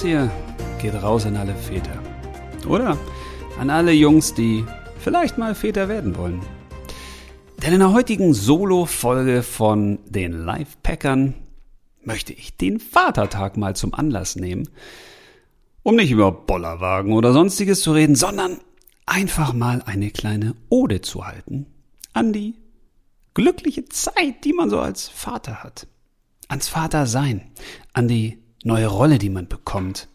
Das hier geht raus an alle Väter. Oder an alle Jungs, die vielleicht mal Väter werden wollen. Denn in der heutigen Solo-Folge von den Live-Packern möchte ich den Vatertag mal zum Anlass nehmen, um nicht über Bollerwagen oder sonstiges zu reden, sondern einfach mal eine kleine Ode zu halten an die glückliche Zeit, die man so als Vater hat. Ans Vatersein, an die neue Rolle, die man bekommt,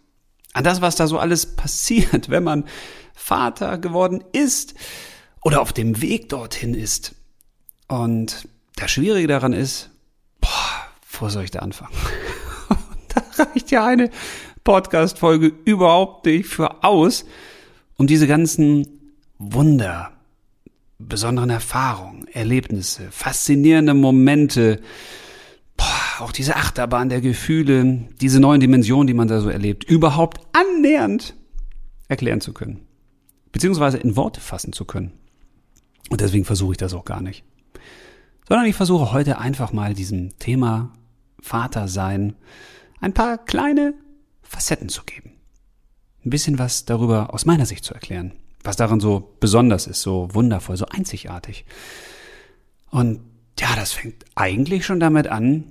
an das, was da so alles passiert, wenn man Vater geworden ist oder auf dem Weg dorthin ist. Und das Schwierige daran ist, boah, wo soll ich da anfangen? da reicht ja eine Podcast-Folge überhaupt nicht für aus, um diese ganzen Wunder, besonderen Erfahrungen, Erlebnisse, faszinierende Momente, auch diese Achterbahn der Gefühle, diese neuen Dimensionen, die man da so erlebt, überhaupt annähernd erklären zu können. Beziehungsweise in Worte fassen zu können. Und deswegen versuche ich das auch gar nicht. Sondern ich versuche heute einfach mal diesem Thema Vater sein ein paar kleine Facetten zu geben. Ein bisschen was darüber aus meiner Sicht zu erklären. Was daran so besonders ist, so wundervoll, so einzigartig. Und ja, das fängt eigentlich schon damit an,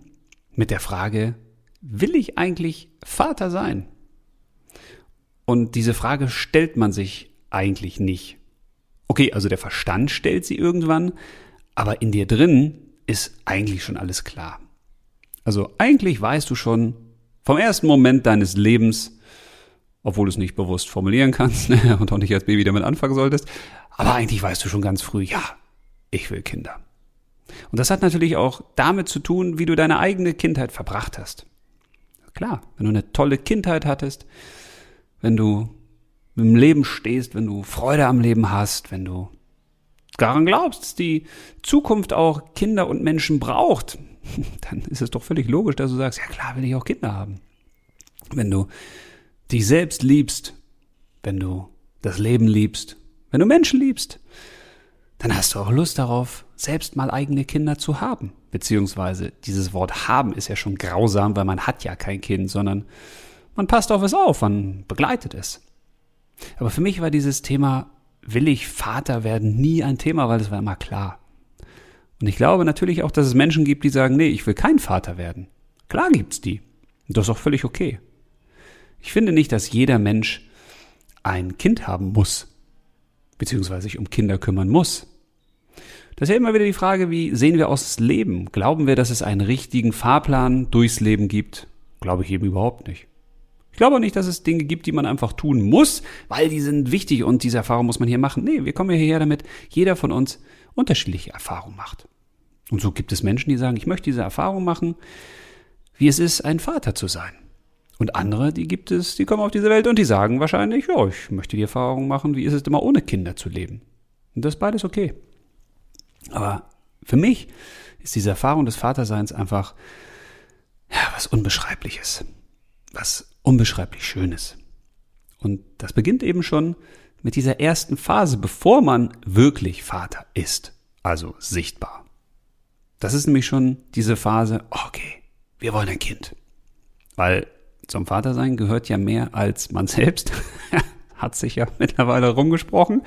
mit der Frage, will ich eigentlich Vater sein? Und diese Frage stellt man sich eigentlich nicht. Okay, also der Verstand stellt sie irgendwann, aber in dir drin ist eigentlich schon alles klar. Also eigentlich weißt du schon vom ersten Moment deines Lebens, obwohl du es nicht bewusst formulieren kannst ne, und auch nicht als Baby damit anfangen solltest, aber eigentlich weißt du schon ganz früh, ja, ich will Kinder. Und das hat natürlich auch damit zu tun, wie du deine eigene Kindheit verbracht hast. Klar, wenn du eine tolle Kindheit hattest, wenn du im Leben stehst, wenn du Freude am Leben hast, wenn du daran glaubst, dass die Zukunft auch Kinder und Menschen braucht, dann ist es doch völlig logisch, dass du sagst, ja klar, will ich auch Kinder haben. Wenn du dich selbst liebst, wenn du das Leben liebst, wenn du Menschen liebst, dann hast du auch Lust darauf, selbst mal eigene Kinder zu haben. Beziehungsweise dieses Wort haben ist ja schon grausam, weil man hat ja kein Kind, sondern man passt auf es auf, man begleitet es. Aber für mich war dieses Thema, will ich Vater werden, nie ein Thema, weil es war immer klar. Und ich glaube natürlich auch, dass es Menschen gibt, die sagen, nee, ich will kein Vater werden. Klar gibt's die. Und das ist auch völlig okay. Ich finde nicht, dass jeder Mensch ein Kind haben muss, beziehungsweise sich um Kinder kümmern muss. Das ist ja immer wieder die Frage, wie sehen wir aus das Leben? Glauben wir, dass es einen richtigen Fahrplan durchs Leben gibt? Glaube ich eben überhaupt nicht. Ich glaube auch nicht, dass es Dinge gibt, die man einfach tun muss, weil die sind wichtig und diese Erfahrung muss man hier machen. Nee, wir kommen ja hierher, damit jeder von uns unterschiedliche Erfahrungen macht. Und so gibt es Menschen, die sagen, ich möchte diese Erfahrung machen, wie es ist, ein Vater zu sein. Und andere, die gibt es, die kommen auf diese Welt und die sagen wahrscheinlich, ja, ich möchte die Erfahrung machen, wie ist es immer ohne Kinder zu leben. Und das ist beides okay. Aber für mich ist diese Erfahrung des Vaterseins einfach ja, was Unbeschreibliches. Was unbeschreiblich Schönes. Und das beginnt eben schon mit dieser ersten Phase, bevor man wirklich Vater ist, also sichtbar. Das ist nämlich schon diese Phase, okay, wir wollen ein Kind. Weil zum Vatersein gehört ja mehr als man selbst. Hat sich ja mittlerweile rumgesprochen.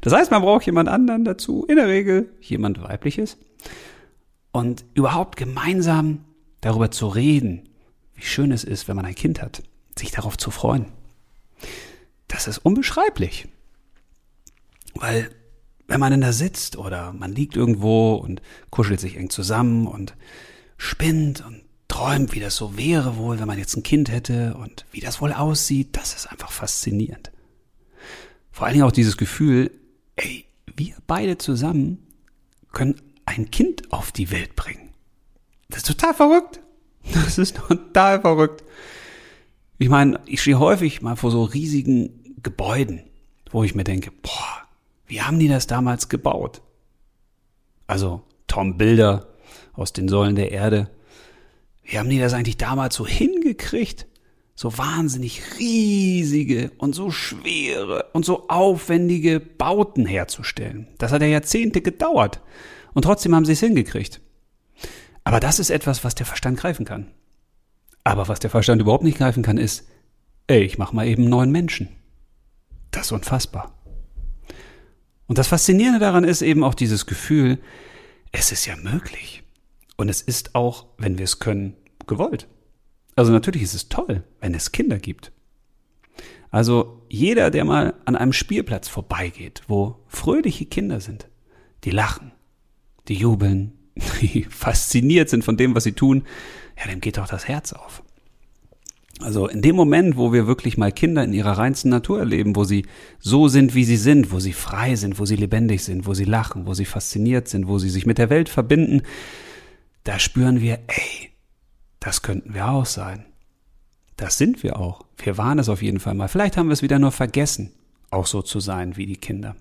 Das heißt, man braucht jemand anderen dazu, in der Regel jemand weibliches. Und überhaupt gemeinsam darüber zu reden, wie schön es ist, wenn man ein Kind hat sich darauf zu freuen. Das ist unbeschreiblich. Weil wenn man denn da sitzt oder man liegt irgendwo und kuschelt sich eng zusammen und spinnt und träumt, wie das so wäre wohl, wenn man jetzt ein Kind hätte und wie das wohl aussieht, das ist einfach faszinierend. Vor allen Dingen auch dieses Gefühl, ey, wir beide zusammen können ein Kind auf die Welt bringen. Das ist total verrückt. Das ist total verrückt. Ich meine, ich stehe häufig mal vor so riesigen Gebäuden, wo ich mir denke, boah, wie haben die das damals gebaut? Also Tom Bilder aus den Säulen der Erde. Wie haben die das eigentlich damals so hingekriegt? So wahnsinnig riesige und so schwere und so aufwendige Bauten herzustellen. Das hat ja Jahrzehnte gedauert. Und trotzdem haben sie es hingekriegt. Aber das ist etwas, was der Verstand greifen kann. Aber was der Verstand überhaupt nicht greifen kann, ist, ey, ich mach mal eben neun Menschen. Das ist unfassbar. Und das Faszinierende daran ist eben auch dieses Gefühl, es ist ja möglich. Und es ist auch, wenn wir es können, gewollt. Also natürlich ist es toll, wenn es Kinder gibt. Also jeder, der mal an einem Spielplatz vorbeigeht, wo fröhliche Kinder sind, die lachen, die jubeln, die fasziniert sind von dem, was sie tun, ja, dem geht doch das Herz auf. Also in dem Moment, wo wir wirklich mal Kinder in ihrer reinsten Natur erleben, wo sie so sind, wie sie sind, wo sie frei sind, wo sie lebendig sind, wo sie lachen, wo sie fasziniert sind, wo sie sich mit der Welt verbinden, da spüren wir, ey, das könnten wir auch sein. Das sind wir auch. Wir waren es auf jeden Fall mal. Vielleicht haben wir es wieder nur vergessen, auch so zu sein wie die Kinder.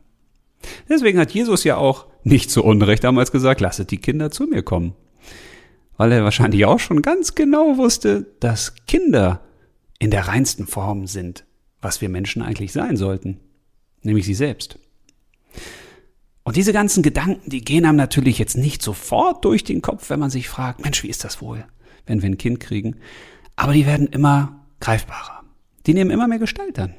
Deswegen hat Jesus ja auch nicht zu Unrecht damals gesagt, lasset die Kinder zu mir kommen. Weil er wahrscheinlich auch schon ganz genau wusste, dass Kinder in der reinsten Form sind, was wir Menschen eigentlich sein sollten, nämlich sie selbst. Und diese ganzen Gedanken, die gehen einem natürlich jetzt nicht sofort durch den Kopf, wenn man sich fragt, Mensch, wie ist das wohl, wenn wir ein Kind kriegen? Aber die werden immer greifbarer. Die nehmen immer mehr Gestalt an.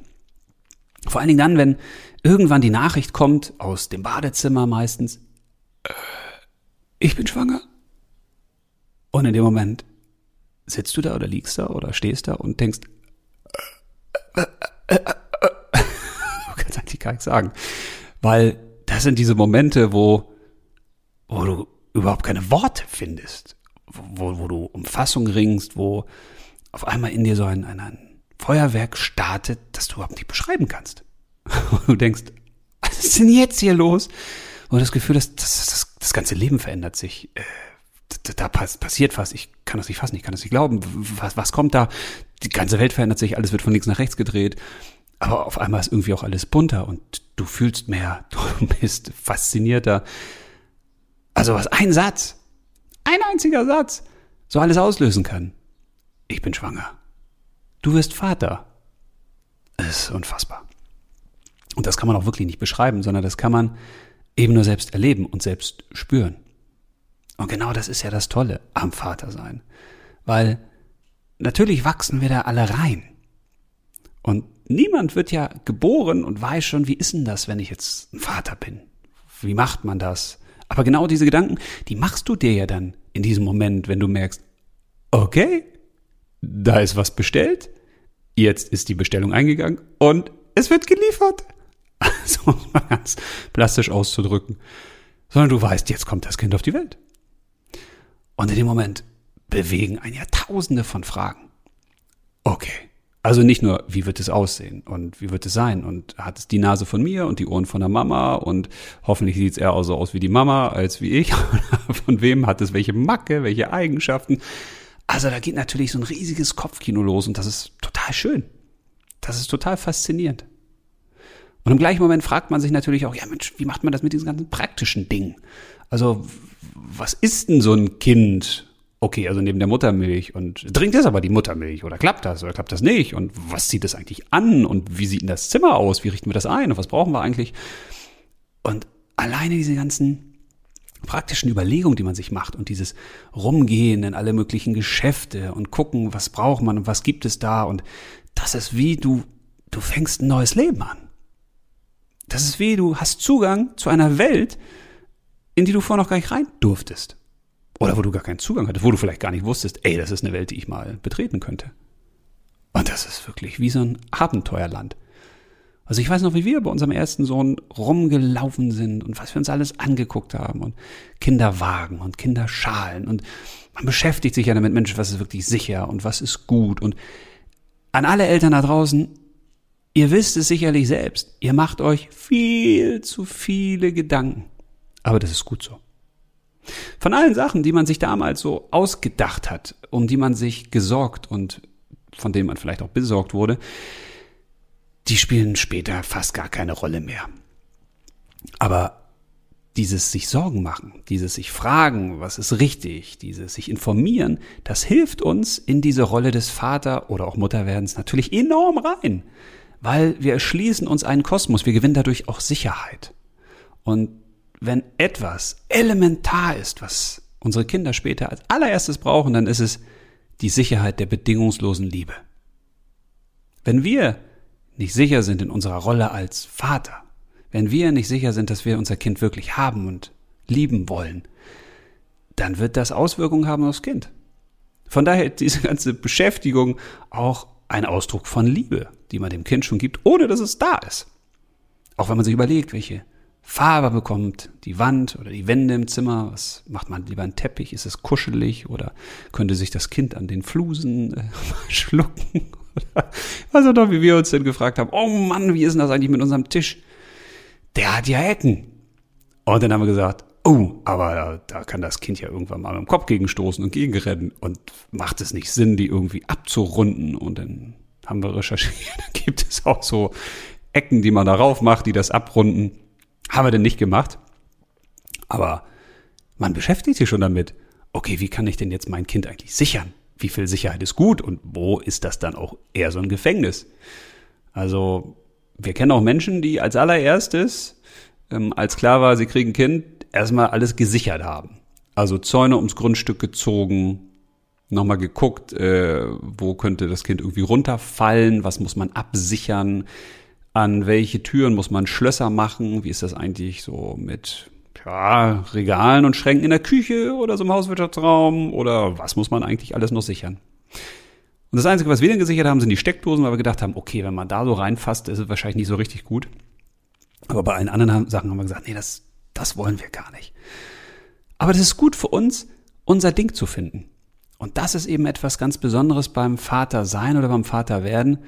Vor allen Dingen dann, wenn irgendwann die Nachricht kommt, aus dem Badezimmer meistens, äh, ich bin schwanger. Und in dem Moment sitzt du da oder liegst da oder stehst da und denkst, äh, äh, äh, du kannst eigentlich gar nichts sagen. Weil das sind diese Momente, wo, wo du überhaupt keine Worte findest, wo, wo du um Fassung ringst, wo auf einmal in dir so ein, ein, ein Feuerwerk startet, das du überhaupt nicht beschreiben kannst. Und du denkst, was ist denn jetzt hier los? Und das Gefühl, dass das, das, das ganze Leben verändert sich. Äh, da passiert was, ich kann das nicht fassen, ich kann das nicht glauben. Was, was kommt da? Die ganze Welt verändert sich, alles wird von links nach rechts gedreht. Aber auf einmal ist irgendwie auch alles bunter und du fühlst mehr, du bist faszinierter. Also was ein Satz, ein einziger Satz, so alles auslösen kann. Ich bin schwanger. Du wirst Vater. Es ist unfassbar. Und das kann man auch wirklich nicht beschreiben, sondern das kann man eben nur selbst erleben und selbst spüren. Und genau das ist ja das Tolle am Vatersein. Weil natürlich wachsen wir da alle rein. Und niemand wird ja geboren und weiß schon, wie ist denn das, wenn ich jetzt ein Vater bin? Wie macht man das? Aber genau diese Gedanken, die machst du dir ja dann in diesem Moment, wenn du merkst, okay, da ist was bestellt, jetzt ist die Bestellung eingegangen und es wird geliefert. So um mal ganz plastisch auszudrücken. Sondern du weißt, jetzt kommt das Kind auf die Welt. Und in dem Moment bewegen ein ja tausende von Fragen. Okay. Also nicht nur, wie wird es aussehen und wie wird es sein und hat es die Nase von mir und die Ohren von der Mama und hoffentlich sieht es eher so aus wie die Mama als wie ich. von wem hat es welche Macke, welche Eigenschaften. Also da geht natürlich so ein riesiges Kopfkino los und das ist total schön. Das ist total faszinierend. Und im gleichen Moment fragt man sich natürlich auch, ja Mensch, wie macht man das mit diesen ganzen praktischen Dingen? Also was ist denn so ein Kind? Okay, also neben der Muttermilch und trinkt es aber die Muttermilch oder klappt das oder klappt das nicht und was zieht das eigentlich an und wie sieht denn das Zimmer aus? Wie richten wir das ein und was brauchen wir eigentlich? Und alleine diese ganzen praktischen Überlegungen, die man sich macht und dieses Rumgehen in alle möglichen Geschäfte und gucken, was braucht man und was gibt es da und das ist wie du, du fängst ein neues Leben an. Das ist wie du hast Zugang zu einer Welt, in die du vorher noch gar nicht rein durftest. Oder wo du gar keinen Zugang hattest, wo du vielleicht gar nicht wusstest, ey, das ist eine Welt, die ich mal betreten könnte. Und das ist wirklich wie so ein Abenteuerland. Also ich weiß noch, wie wir bei unserem ersten Sohn rumgelaufen sind und was wir uns alles angeguckt haben und Kinderwagen und Kinderschalen und man beschäftigt sich ja damit, Mensch, was ist wirklich sicher und was ist gut und an alle Eltern da draußen, ihr wisst es sicherlich selbst, ihr macht euch viel zu viele Gedanken aber das ist gut so. Von allen Sachen, die man sich damals so ausgedacht hat, um die man sich gesorgt und von denen man vielleicht auch besorgt wurde, die spielen später fast gar keine Rolle mehr. Aber dieses sich Sorgen machen, dieses sich fragen, was ist richtig, dieses sich informieren, das hilft uns in diese Rolle des Vater- oder auch Mutterwerdens natürlich enorm rein, weil wir erschließen uns einen Kosmos, wir gewinnen dadurch auch Sicherheit. Und wenn etwas elementar ist, was unsere Kinder später als allererstes brauchen, dann ist es die Sicherheit der bedingungslosen Liebe. Wenn wir nicht sicher sind in unserer Rolle als Vater, wenn wir nicht sicher sind, dass wir unser Kind wirklich haben und lieben wollen, dann wird das Auswirkungen haben aufs Kind. Von daher ist diese ganze Beschäftigung auch ein Ausdruck von Liebe, die man dem Kind schon gibt, ohne dass es da ist. Auch wenn man sich überlegt, welche Farbe bekommt die Wand oder die Wände im Zimmer, was macht man lieber einen Teppich, ist es kuschelig oder könnte sich das Kind an den Flusen äh, schlucken auch doch, wie wir uns denn gefragt haben, oh Mann, wie ist denn das eigentlich mit unserem Tisch? Der hat ja Ecken. Und dann haben wir gesagt, oh, aber da, da kann das Kind ja irgendwann mal mit dem Kopf gegenstoßen und gegenrennen und macht es nicht Sinn, die irgendwie abzurunden und dann haben wir recherchiert, da gibt es auch so Ecken, die man darauf macht, die das abrunden. Haben wir denn nicht gemacht. Aber man beschäftigt sich schon damit. Okay, wie kann ich denn jetzt mein Kind eigentlich sichern? Wie viel Sicherheit ist gut und wo ist das dann auch eher so ein Gefängnis? Also, wir kennen auch Menschen, die als allererstes, ähm, als klar war, sie kriegen ein Kind, erstmal alles gesichert haben. Also Zäune ums Grundstück gezogen, nochmal geguckt, äh, wo könnte das Kind irgendwie runterfallen, was muss man absichern, an welche Türen muss man Schlösser machen, wie ist das eigentlich so mit ja, Regalen und Schränken in der Küche oder so im Hauswirtschaftsraum oder was muss man eigentlich alles noch sichern. Und das Einzige, was wir dann gesichert haben, sind die Steckdosen, weil wir gedacht haben, okay, wenn man da so reinfasst, ist es wahrscheinlich nicht so richtig gut. Aber bei allen anderen Sachen haben wir gesagt, nee, das, das wollen wir gar nicht. Aber das ist gut für uns, unser Ding zu finden. Und das ist eben etwas ganz Besonderes beim Vater sein oder beim Vater werden,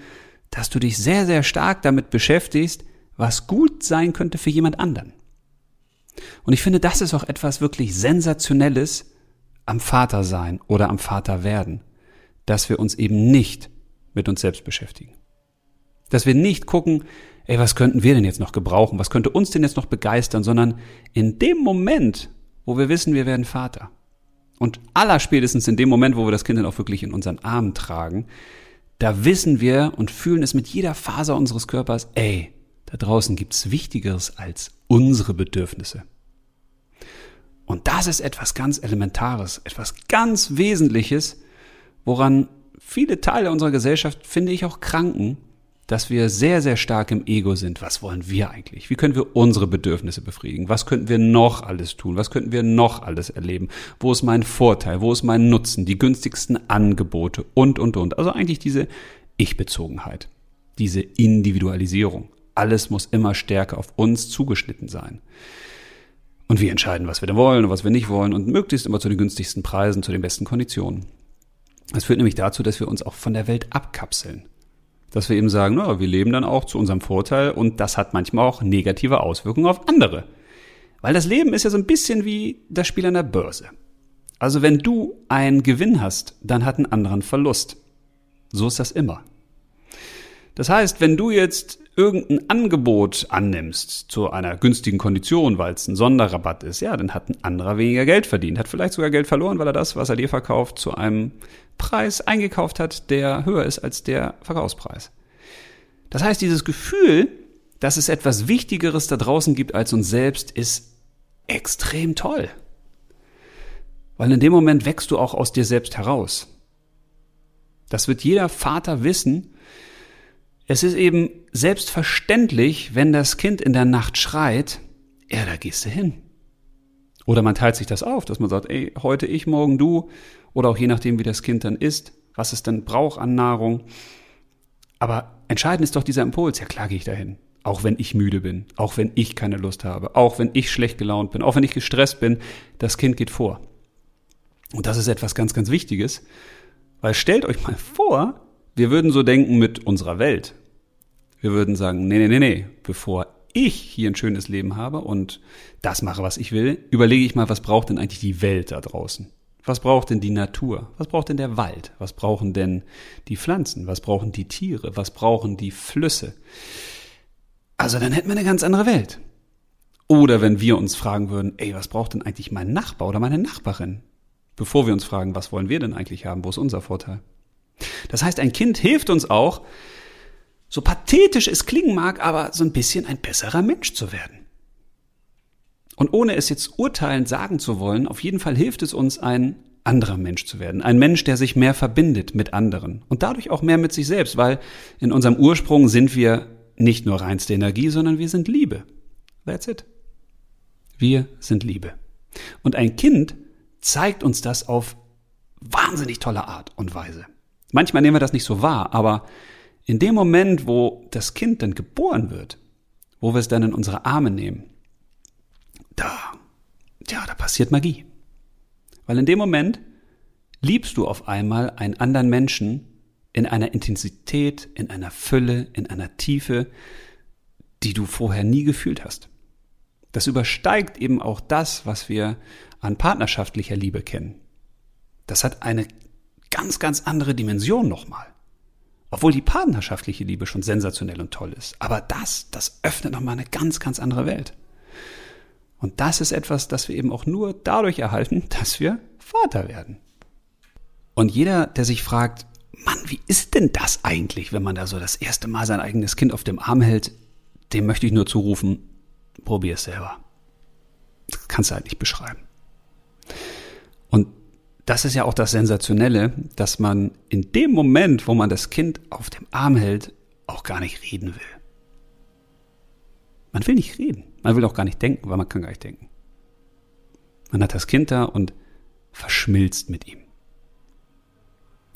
dass du dich sehr, sehr stark damit beschäftigst, was gut sein könnte für jemand anderen. Und ich finde, das ist auch etwas wirklich Sensationelles am Vater sein oder am Vater werden, dass wir uns eben nicht mit uns selbst beschäftigen. Dass wir nicht gucken, ey, was könnten wir denn jetzt noch gebrauchen? Was könnte uns denn jetzt noch begeistern? Sondern in dem Moment, wo wir wissen, wir werden Vater. Und allerspätestens in dem Moment, wo wir das Kind dann auch wirklich in unseren Armen tragen, da wissen wir und fühlen es mit jeder Faser unseres Körpers, ey, da draußen gibt's Wichtigeres als unsere Bedürfnisse. Und das ist etwas ganz Elementares, etwas ganz Wesentliches, woran viele Teile unserer Gesellschaft, finde ich, auch kranken, dass wir sehr, sehr stark im Ego sind. Was wollen wir eigentlich? Wie können wir unsere Bedürfnisse befriedigen? Was könnten wir noch alles tun? Was könnten wir noch alles erleben? Wo ist mein Vorteil? Wo ist mein Nutzen? Die günstigsten Angebote und, und, und. Also eigentlich diese Ich-Bezogenheit, diese Individualisierung. Alles muss immer stärker auf uns zugeschnitten sein. Und wir entscheiden, was wir denn wollen und was wir nicht wollen und möglichst immer zu den günstigsten Preisen, zu den besten Konditionen. Das führt nämlich dazu, dass wir uns auch von der Welt abkapseln dass wir eben sagen, na, wir leben dann auch zu unserem Vorteil und das hat manchmal auch negative Auswirkungen auf andere. Weil das Leben ist ja so ein bisschen wie das Spiel an der Börse. Also wenn du einen Gewinn hast, dann hat ein anderer einen Verlust. So ist das immer. Das heißt, wenn du jetzt irgendein Angebot annimmst zu einer günstigen Kondition, weil es ein Sonderrabatt ist, ja, dann hat ein anderer weniger Geld verdient, hat vielleicht sogar Geld verloren, weil er das, was er dir verkauft, zu einem Preis eingekauft hat, der höher ist als der Verkaufspreis. Das heißt, dieses Gefühl, dass es etwas Wichtigeres da draußen gibt als uns selbst, ist extrem toll. Weil in dem Moment wächst du auch aus dir selbst heraus. Das wird jeder Vater wissen. Es ist eben selbstverständlich, wenn das Kind in der Nacht schreit, ja, da gehst du hin. Oder man teilt sich das auf, dass man sagt, ey, heute ich, morgen du, oder auch je nachdem, wie das Kind dann isst, was es dann braucht an Nahrung. Aber entscheidend ist doch dieser Impuls. Ja, klar gehe ich dahin. Auch wenn ich müde bin, auch wenn ich keine Lust habe, auch wenn ich schlecht gelaunt bin, auch wenn ich gestresst bin, das Kind geht vor. Und das ist etwas ganz, ganz Wichtiges, weil stellt euch mal vor, wir würden so denken mit unserer Welt. Wir würden sagen, nee, nee, nee, nee, bevor ich hier ein schönes Leben habe und das mache, was ich will, überlege ich mal, was braucht denn eigentlich die Welt da draußen? Was braucht denn die Natur? Was braucht denn der Wald? Was brauchen denn die Pflanzen? Was brauchen die Tiere? Was brauchen die Flüsse? Also dann hätten wir eine ganz andere Welt. Oder wenn wir uns fragen würden, ey, was braucht denn eigentlich mein Nachbar oder meine Nachbarin? Bevor wir uns fragen, was wollen wir denn eigentlich haben? Wo ist unser Vorteil? Das heißt, ein Kind hilft uns auch, so pathetisch es klingen mag, aber so ein bisschen ein besserer Mensch zu werden. Und ohne es jetzt urteilend sagen zu wollen, auf jeden Fall hilft es uns, ein anderer Mensch zu werden. Ein Mensch, der sich mehr verbindet mit anderen und dadurch auch mehr mit sich selbst, weil in unserem Ursprung sind wir nicht nur reinste Energie, sondern wir sind Liebe. That's it. Wir sind Liebe. Und ein Kind zeigt uns das auf wahnsinnig tolle Art und Weise. Manchmal nehmen wir das nicht so wahr, aber in dem Moment, wo das Kind dann geboren wird, wo wir es dann in unsere Arme nehmen, da, ja, da passiert Magie. Weil in dem Moment liebst du auf einmal einen anderen Menschen in einer Intensität, in einer Fülle, in einer Tiefe, die du vorher nie gefühlt hast. Das übersteigt eben auch das, was wir an partnerschaftlicher Liebe kennen. Das hat eine ganz, ganz andere Dimension nochmal. Obwohl die partnerschaftliche Liebe schon sensationell und toll ist. Aber das, das öffnet nochmal eine ganz, ganz andere Welt. Und das ist etwas, das wir eben auch nur dadurch erhalten, dass wir Vater werden. Und jeder, der sich fragt, Mann, wie ist denn das eigentlich, wenn man da so das erste Mal sein eigenes Kind auf dem Arm hält, dem möchte ich nur zurufen, probier es selber. Das kannst du halt nicht beschreiben. Das ist ja auch das Sensationelle, dass man in dem Moment, wo man das Kind auf dem Arm hält, auch gar nicht reden will. Man will nicht reden. Man will auch gar nicht denken, weil man kann gar nicht denken. Man hat das Kind da und verschmilzt mit ihm.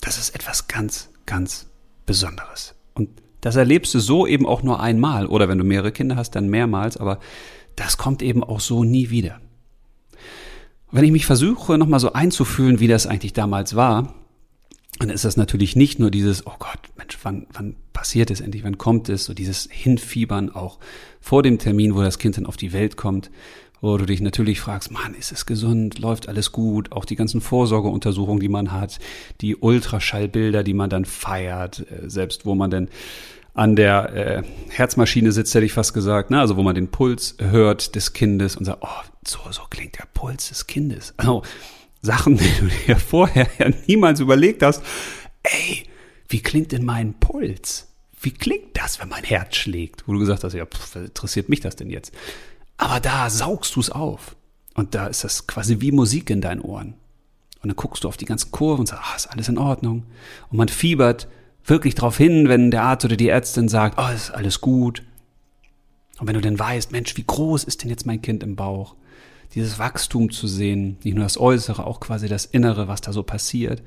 Das ist etwas ganz, ganz Besonderes. Und das erlebst du so eben auch nur einmal. Oder wenn du mehrere Kinder hast, dann mehrmals. Aber das kommt eben auch so nie wieder. Wenn ich mich versuche, nochmal so einzufühlen, wie das eigentlich damals war, dann ist das natürlich nicht nur dieses, oh Gott, Mensch, wann, wann passiert es endlich, wann kommt es, so dieses Hinfiebern auch vor dem Termin, wo das Kind dann auf die Welt kommt, wo du dich natürlich fragst, Mann, ist es gesund, läuft alles gut, auch die ganzen Vorsorgeuntersuchungen, die man hat, die Ultraschallbilder, die man dann feiert, äh, selbst wo man dann an der äh, Herzmaschine sitzt, hätte ich fast gesagt, ne? also wo man den Puls hört des Kindes und sagt, oh, so, so klingt der Puls des Kindes. Also Sachen, die du dir vorher ja niemals überlegt hast. Ey, wie klingt denn mein Puls? Wie klingt das, wenn mein Herz schlägt? Wo du gesagt hast, ja, pff, interessiert mich das denn jetzt? Aber da saugst du es auf. Und da ist das quasi wie Musik in deinen Ohren. Und dann guckst du auf die ganzen Kurven und sagst, ah, ist alles in Ordnung. Und man fiebert wirklich darauf hin, wenn der Arzt oder die Ärztin sagt, oh, ist alles gut. Und wenn du dann weißt, Mensch, wie groß ist denn jetzt mein Kind im Bauch? Dieses Wachstum zu sehen, nicht nur das Äußere, auch quasi das Innere, was da so passiert.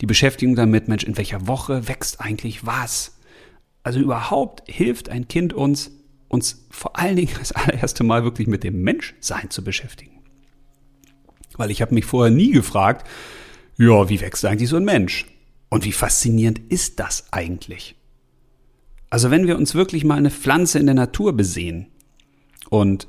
Die Beschäftigung damit, Mensch, in welcher Woche wächst eigentlich was? Also überhaupt hilft ein Kind uns, uns vor allen Dingen das allererste Mal wirklich mit dem Menschsein zu beschäftigen. Weil ich habe mich vorher nie gefragt, ja, wie wächst eigentlich so ein Mensch? Und wie faszinierend ist das eigentlich? Also wenn wir uns wirklich mal eine Pflanze in der Natur besehen und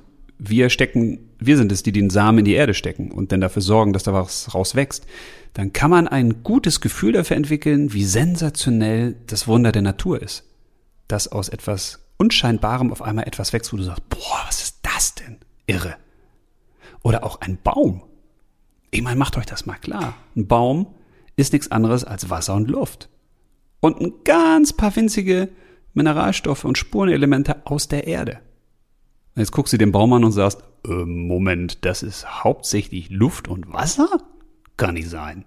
wir stecken, wir sind es, die den Samen in die Erde stecken und dann dafür sorgen, dass da was rauswächst, dann kann man ein gutes Gefühl dafür entwickeln, wie sensationell das Wunder der Natur ist. Dass aus etwas Unscheinbarem auf einmal etwas wächst, wo du sagst, boah, was ist das denn? Irre. Oder auch ein Baum. Ich meine, macht euch das mal klar. Ein Baum ist nichts anderes als Wasser und Luft. Und ein ganz paar winzige Mineralstoffe und Spurenelemente aus der Erde. Jetzt guckst du den Baum an und sagst, äh, Moment, das ist hauptsächlich Luft und Wasser? Kann nicht sein.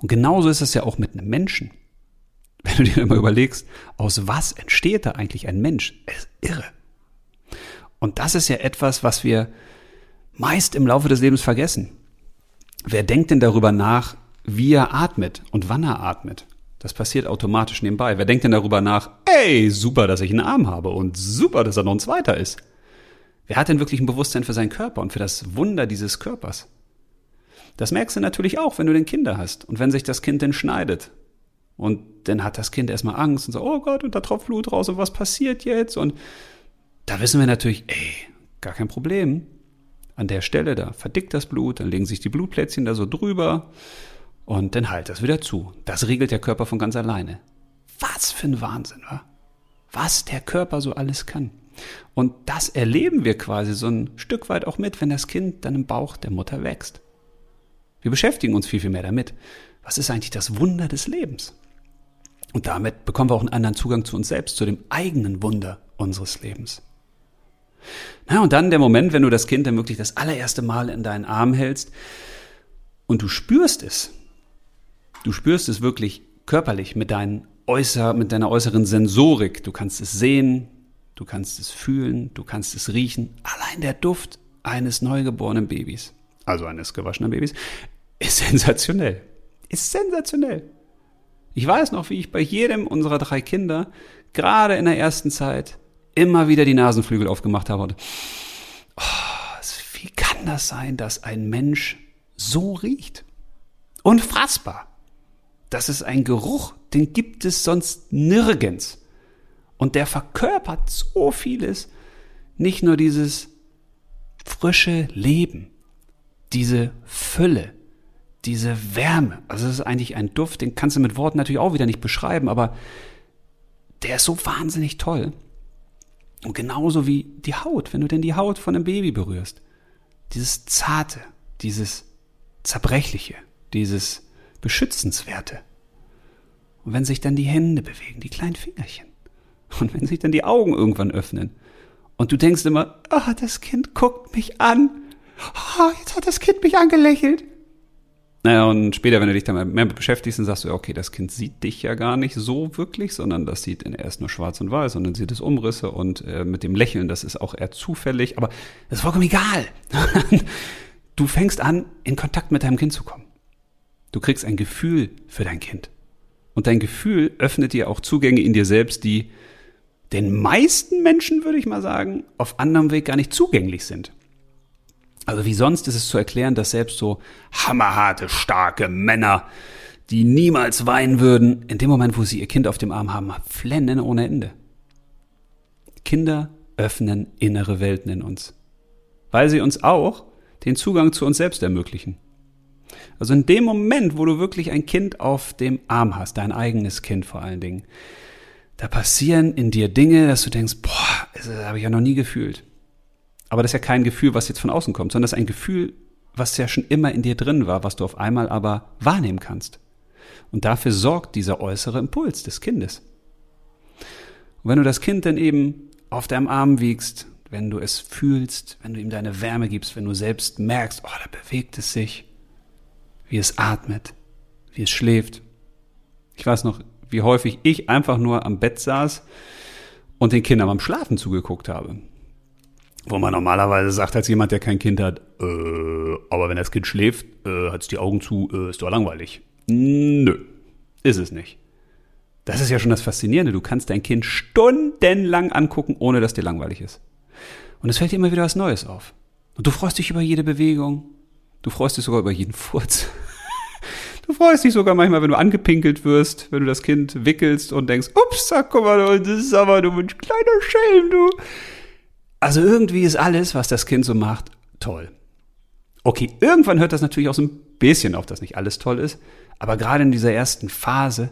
Und genauso ist es ja auch mit einem Menschen. Wenn du dir immer überlegst, aus was entsteht da eigentlich ein Mensch? Es ist irre. Und das ist ja etwas, was wir meist im Laufe des Lebens vergessen. Wer denkt denn darüber nach, wie er atmet und wann er atmet. Das passiert automatisch nebenbei. Wer denkt denn darüber nach, ey, super, dass ich einen Arm habe und super, dass er noch ein zweiter ist? Wer hat denn wirklich ein Bewusstsein für seinen Körper und für das Wunder dieses Körpers? Das merkst du natürlich auch, wenn du den Kinder hast und wenn sich das Kind denn schneidet. Und dann hat das Kind erstmal Angst und so, oh Gott, und da tropft Blut raus und was passiert jetzt? Und da wissen wir natürlich, ey, gar kein Problem. An der Stelle, da verdickt das Blut, dann legen sich die Blutplätzchen da so drüber und dann halt das wieder zu. Das regelt der Körper von ganz alleine. Was für ein Wahnsinn, wa? Was der Körper so alles kann. Und das erleben wir quasi so ein Stück weit auch mit, wenn das Kind dann im Bauch der Mutter wächst. Wir beschäftigen uns viel, viel mehr damit. Was ist eigentlich das Wunder des Lebens? Und damit bekommen wir auch einen anderen Zugang zu uns selbst, zu dem eigenen Wunder unseres Lebens. Na, und dann der Moment, wenn du das Kind dann wirklich das allererste Mal in deinen Arm hältst und du spürst es. Du spürst es wirklich körperlich mit, deinen äußer, mit deiner äußeren Sensorik. Du kannst es sehen, du kannst es fühlen, du kannst es riechen. Allein der Duft eines neugeborenen Babys, also eines gewaschenen Babys, ist sensationell. Ist sensationell. Ich weiß noch, wie ich bei jedem unserer drei Kinder, gerade in der ersten Zeit, immer wieder die Nasenflügel aufgemacht habe und oh, wie kann das sein, dass ein Mensch so riecht? Unfassbar. Das ist ein Geruch, den gibt es sonst nirgends. Und der verkörpert so vieles. Nicht nur dieses frische Leben, diese Fülle, diese Wärme. Also es ist eigentlich ein Duft, den kannst du mit Worten natürlich auch wieder nicht beschreiben, aber der ist so wahnsinnig toll. Und genauso wie die Haut, wenn du denn die Haut von einem Baby berührst. Dieses Zarte, dieses Zerbrechliche, dieses Beschützenswerte. Und wenn sich dann die Hände bewegen, die kleinen Fingerchen. Und wenn sich dann die Augen irgendwann öffnen. Und du denkst immer, oh, das Kind guckt mich an. Oh, jetzt hat das Kind mich angelächelt. Naja, und später, wenn du dich damit mehr beschäftigst, dann sagst du, okay, das Kind sieht dich ja gar nicht so wirklich, sondern das sieht erst nur schwarz und weiß und dann sieht es Umrisse und äh, mit dem Lächeln, das ist auch eher zufällig, aber das ist vollkommen egal. du fängst an, in Kontakt mit deinem Kind zu kommen. Du kriegst ein Gefühl für dein Kind. Und dein Gefühl öffnet dir auch Zugänge in dir selbst, die den meisten Menschen, würde ich mal sagen, auf anderem Weg gar nicht zugänglich sind. Also wie sonst ist es zu erklären, dass selbst so hammerharte, starke Männer, die niemals weinen würden, in dem Moment, wo sie ihr Kind auf dem Arm haben, flennen ohne Ende. Kinder öffnen innere Welten in uns, weil sie uns auch den Zugang zu uns selbst ermöglichen. Also in dem Moment, wo du wirklich ein Kind auf dem Arm hast, dein eigenes Kind vor allen Dingen, da passieren in dir Dinge, dass du denkst, boah, das habe ich ja noch nie gefühlt. Aber das ist ja kein Gefühl, was jetzt von außen kommt, sondern das ist ein Gefühl, was ja schon immer in dir drin war, was du auf einmal aber wahrnehmen kannst. Und dafür sorgt dieser äußere Impuls des Kindes. Und wenn du das Kind dann eben auf deinem Arm wiegst, wenn du es fühlst, wenn du ihm deine Wärme gibst, wenn du selbst merkst, oh, da bewegt es sich, wie es atmet, wie es schläft. Ich weiß noch, wie häufig ich einfach nur am Bett saß und den Kindern beim Schlafen zugeguckt habe. Wo man normalerweise sagt, als jemand, der kein Kind hat, äh, aber wenn das Kind schläft, äh, hat es die Augen zu, äh, ist doch langweilig. Nö, ist es nicht. Das ist ja schon das Faszinierende. Du kannst dein Kind stundenlang angucken, ohne dass dir langweilig ist. Und es fällt dir immer wieder was Neues auf. Und du freust dich über jede Bewegung. Du freust dich sogar über jeden Furz. Du freust dich sogar manchmal, wenn du angepinkelt wirst, wenn du das Kind wickelst und denkst, ups, sag, mal, das ist aber du ein kleiner Schelm, du. Also irgendwie ist alles, was das Kind so macht, toll. Okay, irgendwann hört das natürlich auch so ein bisschen auf, dass nicht alles toll ist. Aber gerade in dieser ersten Phase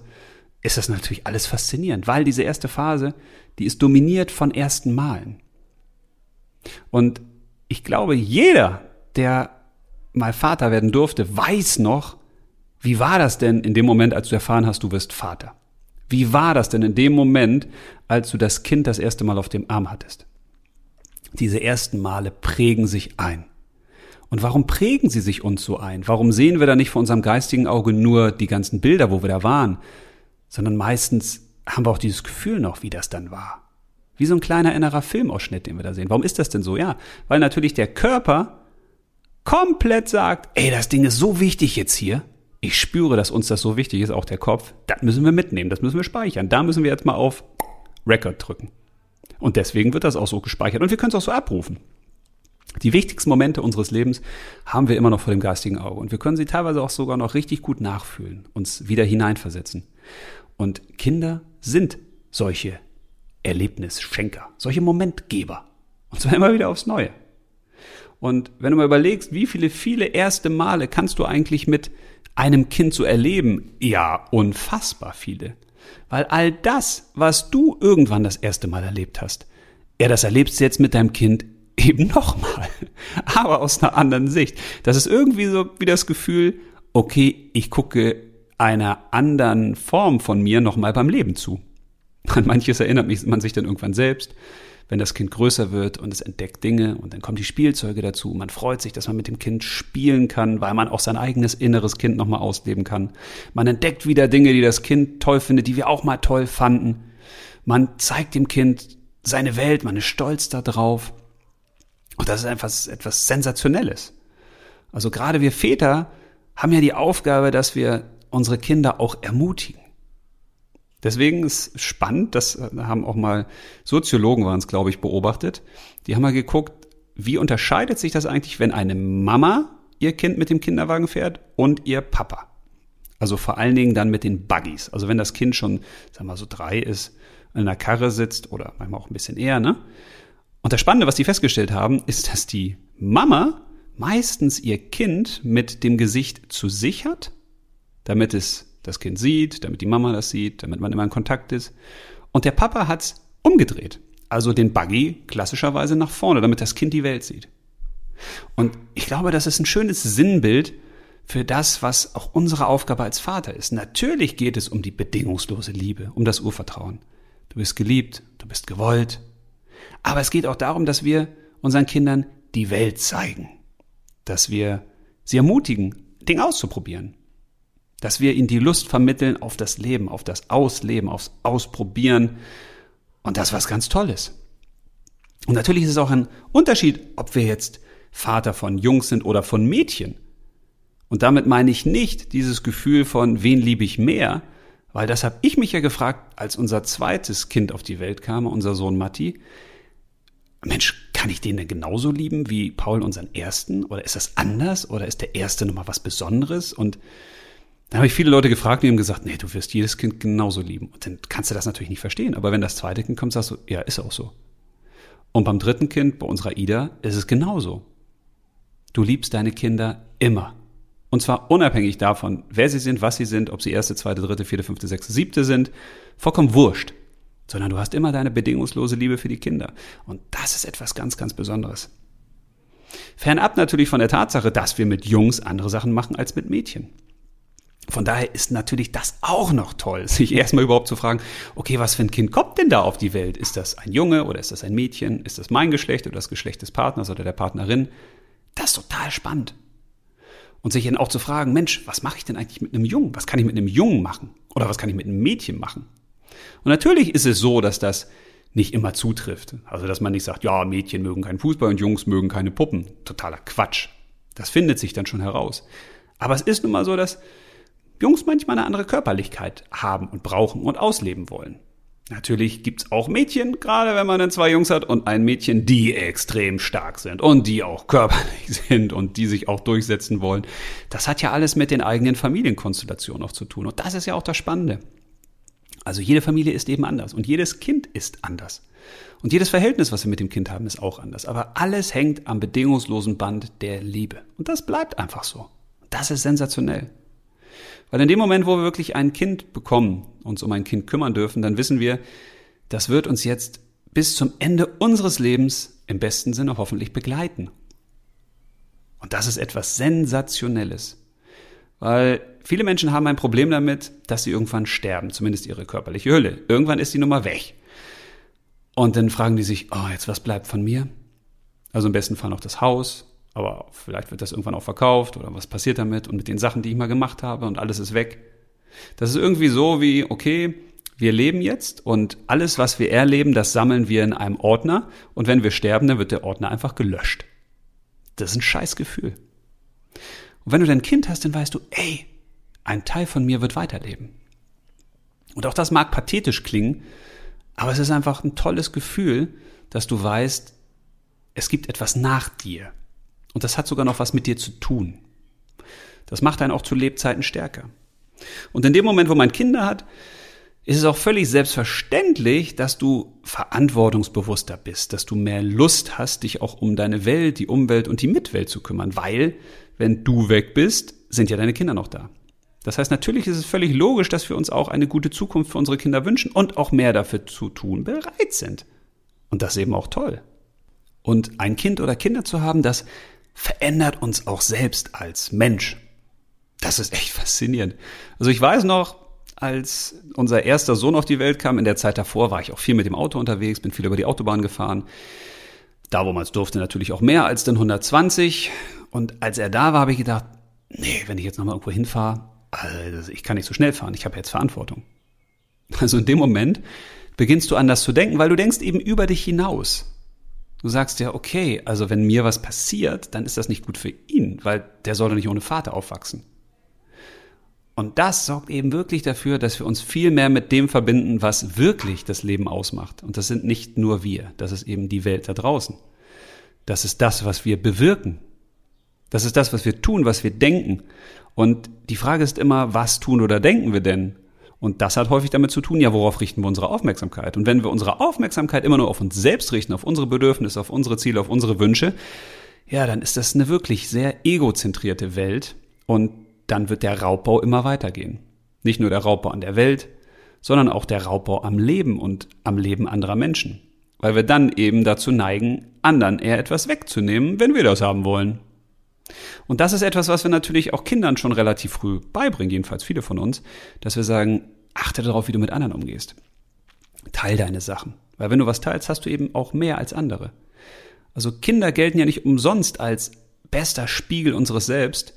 ist das natürlich alles faszinierend, weil diese erste Phase, die ist dominiert von ersten Malen. Und ich glaube, jeder, der mal Vater werden durfte, weiß noch, wie war das denn in dem Moment, als du erfahren hast, du wirst Vater? Wie war das denn in dem Moment, als du das Kind das erste Mal auf dem Arm hattest? Diese ersten Male prägen sich ein. Und warum prägen sie sich uns so ein? Warum sehen wir da nicht vor unserem geistigen Auge nur die ganzen Bilder, wo wir da waren, sondern meistens haben wir auch dieses Gefühl noch, wie das dann war. Wie so ein kleiner innerer Filmausschnitt, den wir da sehen. Warum ist das denn so? Ja, weil natürlich der Körper komplett sagt, ey, das Ding ist so wichtig jetzt hier. Ich spüre, dass uns das so wichtig ist, auch der Kopf. Das müssen wir mitnehmen, das müssen wir speichern. Da müssen wir jetzt mal auf Record drücken. Und deswegen wird das auch so gespeichert. Und wir können es auch so abrufen. Die wichtigsten Momente unseres Lebens haben wir immer noch vor dem geistigen Auge. Und wir können sie teilweise auch sogar noch richtig gut nachfühlen, uns wieder hineinversetzen. Und Kinder sind solche Erlebnisschenker, solche Momentgeber. Und zwar immer wieder aufs Neue. Und wenn du mal überlegst, wie viele, viele erste Male kannst du eigentlich mit einem Kind so erleben? Ja, unfassbar viele. Weil all das, was du irgendwann das erste Mal erlebt hast, ja, das erlebst du jetzt mit deinem Kind eben nochmal. Aber aus einer anderen Sicht. Das ist irgendwie so wie das Gefühl, okay, ich gucke einer anderen Form von mir nochmal beim Leben zu. An manches erinnert man sich dann irgendwann selbst. Wenn das Kind größer wird und es entdeckt Dinge und dann kommen die Spielzeuge dazu. Man freut sich, dass man mit dem Kind spielen kann, weil man auch sein eigenes inneres Kind nochmal ausleben kann. Man entdeckt wieder Dinge, die das Kind toll findet, die wir auch mal toll fanden. Man zeigt dem Kind seine Welt, man ist stolz darauf. Und das ist einfach etwas Sensationelles. Also gerade wir Väter haben ja die Aufgabe, dass wir unsere Kinder auch ermutigen. Deswegen ist spannend, das haben auch mal Soziologen waren es, glaube ich, beobachtet. Die haben mal geguckt, wie unterscheidet sich das eigentlich, wenn eine Mama ihr Kind mit dem Kinderwagen fährt und ihr Papa. Also vor allen Dingen dann mit den Buggies. Also wenn das Kind schon, sagen wir mal so drei ist, in einer Karre sitzt oder manchmal auch ein bisschen eher, ne? Und das Spannende, was die festgestellt haben, ist, dass die Mama meistens ihr Kind mit dem Gesicht zu sich hat, damit es das Kind sieht, damit die Mama das sieht, damit man immer in Kontakt ist. Und der Papa hat's umgedreht. Also den Buggy klassischerweise nach vorne, damit das Kind die Welt sieht. Und ich glaube, das ist ein schönes Sinnbild für das, was auch unsere Aufgabe als Vater ist. Natürlich geht es um die bedingungslose Liebe, um das Urvertrauen. Du bist geliebt, du bist gewollt. Aber es geht auch darum, dass wir unseren Kindern die Welt zeigen. Dass wir sie ermutigen, Dinge auszuprobieren. Dass wir ihnen die Lust vermitteln auf das Leben, auf das Ausleben, aufs Ausprobieren. Und das was ganz Tolles. Und natürlich ist es auch ein Unterschied, ob wir jetzt Vater von Jungs sind oder von Mädchen. Und damit meine ich nicht dieses Gefühl von, wen liebe ich mehr, weil das habe ich mich ja gefragt, als unser zweites Kind auf die Welt kam, unser Sohn Matti. Mensch, kann ich den denn genauso lieben wie Paul unseren ersten? Oder ist das anders? Oder ist der erste nochmal was Besonderes? Und dann habe ich viele Leute gefragt, die haben gesagt, nee, du wirst jedes Kind genauso lieben. Und dann kannst du das natürlich nicht verstehen. Aber wenn das zweite Kind kommt, sagst du, ja, ist auch so. Und beim dritten Kind, bei unserer Ida, ist es genauso. Du liebst deine Kinder immer. Und zwar unabhängig davon, wer sie sind, was sie sind, ob sie erste, zweite, dritte, vierte, fünfte, sechste, siebte sind, vollkommen wurscht. Sondern du hast immer deine bedingungslose Liebe für die Kinder. Und das ist etwas ganz, ganz Besonderes. Fernab natürlich von der Tatsache, dass wir mit Jungs andere Sachen machen als mit Mädchen. Von daher ist natürlich das auch noch toll, sich erstmal überhaupt zu fragen, okay, was für ein Kind kommt denn da auf die Welt? Ist das ein Junge oder ist das ein Mädchen? Ist das mein Geschlecht oder das Geschlecht des Partners oder der Partnerin? Das ist total spannend. Und sich dann auch zu fragen, Mensch, was mache ich denn eigentlich mit einem Jungen? Was kann ich mit einem Jungen machen? Oder was kann ich mit einem Mädchen machen? Und natürlich ist es so, dass das nicht immer zutrifft. Also, dass man nicht sagt, ja, Mädchen mögen keinen Fußball und Jungs mögen keine Puppen. Totaler Quatsch. Das findet sich dann schon heraus. Aber es ist nun mal so, dass Jungs manchmal eine andere Körperlichkeit haben und brauchen und ausleben wollen. Natürlich gibt's auch Mädchen, gerade wenn man dann zwei Jungs hat und ein Mädchen, die extrem stark sind und die auch körperlich sind und die sich auch durchsetzen wollen. Das hat ja alles mit den eigenen Familienkonstellationen auch zu tun. Und das ist ja auch das Spannende. Also jede Familie ist eben anders und jedes Kind ist anders. Und jedes Verhältnis, was wir mit dem Kind haben, ist auch anders. Aber alles hängt am bedingungslosen Band der Liebe. Und das bleibt einfach so. Das ist sensationell. Weil in dem Moment, wo wir wirklich ein Kind bekommen, uns um ein Kind kümmern dürfen, dann wissen wir, das wird uns jetzt bis zum Ende unseres Lebens im besten Sinne hoffentlich begleiten. Und das ist etwas Sensationelles. Weil viele Menschen haben ein Problem damit, dass sie irgendwann sterben, zumindest ihre körperliche Hülle. Irgendwann ist die Nummer weg. Und dann fragen die sich, oh, jetzt was bleibt von mir? Also im besten Fall noch das Haus, aber vielleicht wird das irgendwann auch verkauft oder was passiert damit und mit den Sachen, die ich mal gemacht habe und alles ist weg. Das ist irgendwie so wie, okay, wir leben jetzt und alles, was wir erleben, das sammeln wir in einem Ordner und wenn wir sterben, dann wird der Ordner einfach gelöscht. Das ist ein Scheißgefühl. Und wenn du dein Kind hast, dann weißt du, ey, ein Teil von mir wird weiterleben. Und auch das mag pathetisch klingen, aber es ist einfach ein tolles Gefühl, dass du weißt, es gibt etwas nach dir. Und das hat sogar noch was mit dir zu tun. Das macht einen auch zu Lebzeiten stärker. Und in dem Moment, wo man Kinder hat, ist es auch völlig selbstverständlich, dass du verantwortungsbewusster bist, dass du mehr Lust hast, dich auch um deine Welt, die Umwelt und die Mitwelt zu kümmern, weil wenn du weg bist, sind ja deine Kinder noch da. Das heißt, natürlich ist es völlig logisch, dass wir uns auch eine gute Zukunft für unsere Kinder wünschen und auch mehr dafür zu tun bereit sind. Und das ist eben auch toll. Und ein Kind oder Kinder zu haben, das verändert uns auch selbst als Mensch. Das ist echt faszinierend. Also ich weiß noch, als unser erster Sohn auf die Welt kam. In der Zeit davor war ich auch viel mit dem Auto unterwegs, bin viel über die Autobahn gefahren. Da, wo man es durfte, natürlich auch mehr als den 120. Und als er da war, habe ich gedacht, nee, wenn ich jetzt nochmal irgendwo hinfahre, also ich kann nicht so schnell fahren, ich habe jetzt Verantwortung. Also in dem Moment beginnst du anders zu denken, weil du denkst eben über dich hinaus. Du sagst ja, okay, also wenn mir was passiert, dann ist das nicht gut für ihn, weil der soll doch nicht ohne Vater aufwachsen. Und das sorgt eben wirklich dafür, dass wir uns viel mehr mit dem verbinden, was wirklich das Leben ausmacht. Und das sind nicht nur wir, das ist eben die Welt da draußen. Das ist das, was wir bewirken. Das ist das, was wir tun, was wir denken. Und die Frage ist immer, was tun oder denken wir denn? Und das hat häufig damit zu tun, ja, worauf richten wir unsere Aufmerksamkeit? Und wenn wir unsere Aufmerksamkeit immer nur auf uns selbst richten, auf unsere Bedürfnisse, auf unsere Ziele, auf unsere Wünsche, ja, dann ist das eine wirklich sehr egozentrierte Welt und dann wird der Raubbau immer weitergehen. Nicht nur der Raubbau an der Welt, sondern auch der Raubbau am Leben und am Leben anderer Menschen. Weil wir dann eben dazu neigen, anderen eher etwas wegzunehmen, wenn wir das haben wollen. Und das ist etwas, was wir natürlich auch Kindern schon relativ früh beibringen, jedenfalls viele von uns, dass wir sagen, achte darauf, wie du mit anderen umgehst. Teil deine Sachen. Weil wenn du was teilst, hast du eben auch mehr als andere. Also Kinder gelten ja nicht umsonst als bester Spiegel unseres Selbst,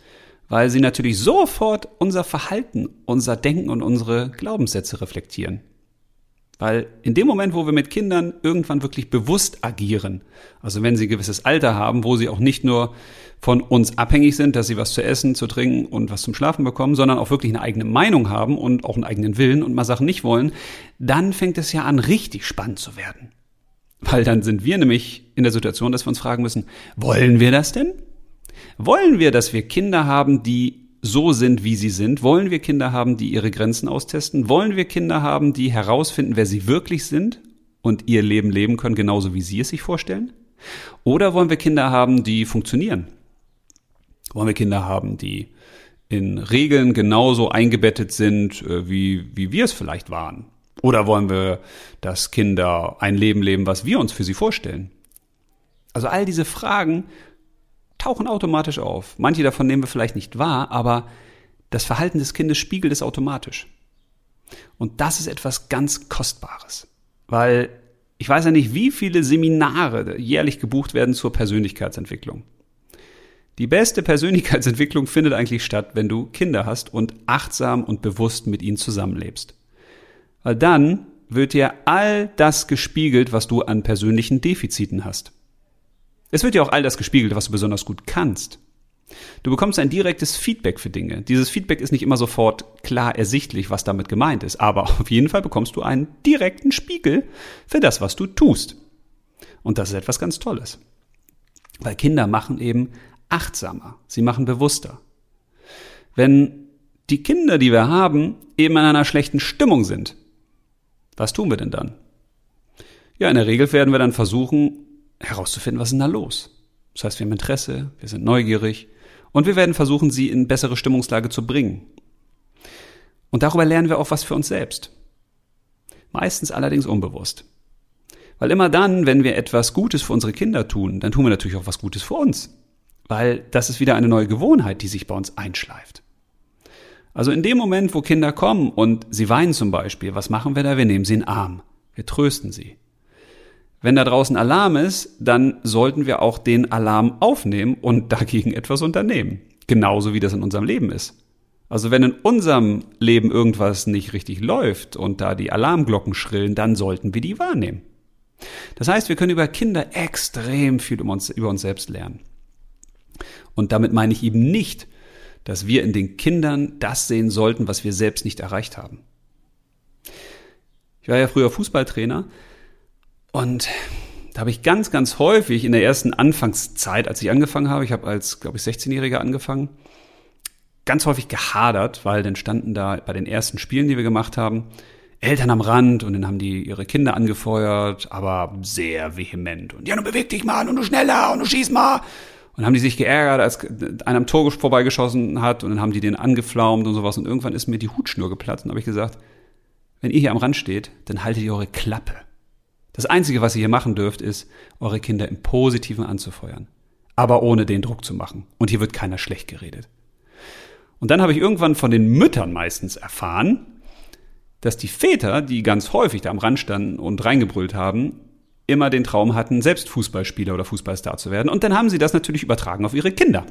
weil sie natürlich sofort unser Verhalten, unser Denken und unsere Glaubenssätze reflektieren. Weil in dem Moment, wo wir mit Kindern irgendwann wirklich bewusst agieren, also wenn sie ein gewisses Alter haben, wo sie auch nicht nur von uns abhängig sind, dass sie was zu essen, zu trinken und was zum Schlafen bekommen, sondern auch wirklich eine eigene Meinung haben und auch einen eigenen Willen und mal Sachen nicht wollen, dann fängt es ja an, richtig spannend zu werden. Weil dann sind wir nämlich in der Situation, dass wir uns fragen müssen, wollen wir das denn? Wollen wir, dass wir Kinder haben, die so sind, wie sie sind? Wollen wir Kinder haben, die ihre Grenzen austesten? Wollen wir Kinder haben, die herausfinden, wer sie wirklich sind und ihr Leben leben können, genauso wie sie es sich vorstellen? Oder wollen wir Kinder haben, die funktionieren? Wollen wir Kinder haben, die in Regeln genauso eingebettet sind, äh, wie, wie wir es vielleicht waren? Oder wollen wir, dass Kinder ein Leben leben, was wir uns für sie vorstellen? Also all diese Fragen tauchen automatisch auf. Manche davon nehmen wir vielleicht nicht wahr, aber das Verhalten des Kindes spiegelt es automatisch. Und das ist etwas ganz Kostbares, weil ich weiß ja nicht, wie viele Seminare jährlich gebucht werden zur Persönlichkeitsentwicklung. Die beste Persönlichkeitsentwicklung findet eigentlich statt, wenn du Kinder hast und achtsam und bewusst mit ihnen zusammenlebst. Weil dann wird dir all das gespiegelt, was du an persönlichen Defiziten hast. Es wird dir auch all das gespiegelt, was du besonders gut kannst. Du bekommst ein direktes Feedback für Dinge. Dieses Feedback ist nicht immer sofort klar ersichtlich, was damit gemeint ist, aber auf jeden Fall bekommst du einen direkten Spiegel für das, was du tust. Und das ist etwas ganz Tolles. Weil Kinder machen eben achtsamer, sie machen bewusster. Wenn die Kinder, die wir haben, eben in einer schlechten Stimmung sind, was tun wir denn dann? Ja, in der Regel werden wir dann versuchen, herauszufinden, was ist denn da los. Das heißt, wir haben Interesse, wir sind neugierig und wir werden versuchen, sie in bessere Stimmungslage zu bringen. Und darüber lernen wir auch was für uns selbst. Meistens allerdings unbewusst. Weil immer dann, wenn wir etwas Gutes für unsere Kinder tun, dann tun wir natürlich auch was Gutes für uns. Weil das ist wieder eine neue Gewohnheit, die sich bei uns einschleift. Also in dem Moment, wo Kinder kommen und sie weinen zum Beispiel, was machen wir da? Wir nehmen sie in den Arm. Wir trösten sie. Wenn da draußen Alarm ist, dann sollten wir auch den Alarm aufnehmen und dagegen etwas unternehmen. Genauso wie das in unserem Leben ist. Also wenn in unserem Leben irgendwas nicht richtig läuft und da die Alarmglocken schrillen, dann sollten wir die wahrnehmen. Das heißt, wir können über Kinder extrem viel über uns, über uns selbst lernen. Und damit meine ich eben nicht, dass wir in den Kindern das sehen sollten, was wir selbst nicht erreicht haben. Ich war ja früher Fußballtrainer und da habe ich ganz, ganz häufig in der ersten Anfangszeit, als ich angefangen habe, ich habe als, glaube ich, 16-Jähriger angefangen, ganz häufig gehadert, weil dann standen da bei den ersten Spielen, die wir gemacht haben, Eltern am Rand und dann haben die ihre Kinder angefeuert, aber sehr vehement. Und ja, nun beweg dich mal und du schneller und du schieß mal. Und haben die sich geärgert, als einer am Tor vorbeigeschossen hat und dann haben die den angeflaumt und sowas und irgendwann ist mir die Hutschnur geplatzt und habe ich gesagt, wenn ihr hier am Rand steht, dann haltet ihr eure Klappe. Das Einzige, was ihr hier machen dürft, ist, eure Kinder im Positiven anzufeuern. Aber ohne den Druck zu machen. Und hier wird keiner schlecht geredet. Und dann habe ich irgendwann von den Müttern meistens erfahren, dass die Väter, die ganz häufig da am Rand standen und reingebrüllt haben, immer den Traum hatten, selbst Fußballspieler oder Fußballstar zu werden. Und dann haben sie das natürlich übertragen auf ihre Kinder.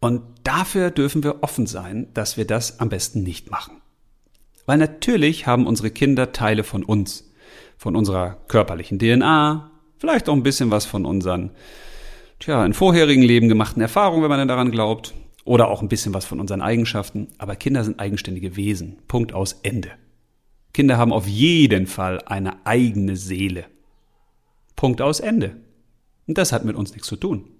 Und dafür dürfen wir offen sein, dass wir das am besten nicht machen. Weil natürlich haben unsere Kinder Teile von uns, von unserer körperlichen DNA, vielleicht auch ein bisschen was von unseren, tja, in vorherigen Leben gemachten Erfahrungen, wenn man denn daran glaubt, oder auch ein bisschen was von unseren Eigenschaften. Aber Kinder sind eigenständige Wesen. Punkt aus Ende. Kinder haben auf jeden Fall eine eigene Seele. Punkt aus Ende. Und das hat mit uns nichts zu tun.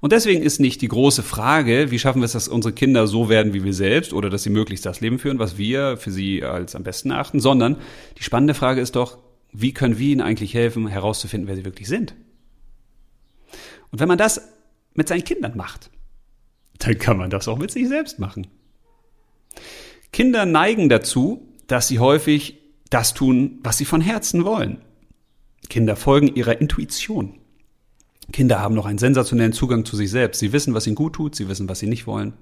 Und deswegen ist nicht die große Frage, wie schaffen wir es, dass unsere Kinder so werden wie wir selbst oder dass sie möglichst das Leben führen, was wir für sie als am besten achten, sondern die spannende Frage ist doch, wie können wir ihnen eigentlich helfen, herauszufinden, wer sie wirklich sind? Und wenn man das mit seinen Kindern macht, dann kann man das auch mit sich selbst machen. Kinder neigen dazu, dass sie häufig das tun, was sie von Herzen wollen. Kinder folgen ihrer Intuition. Kinder haben noch einen sensationellen Zugang zu sich selbst. Sie wissen, was ihnen gut tut, sie wissen, was sie nicht wollen.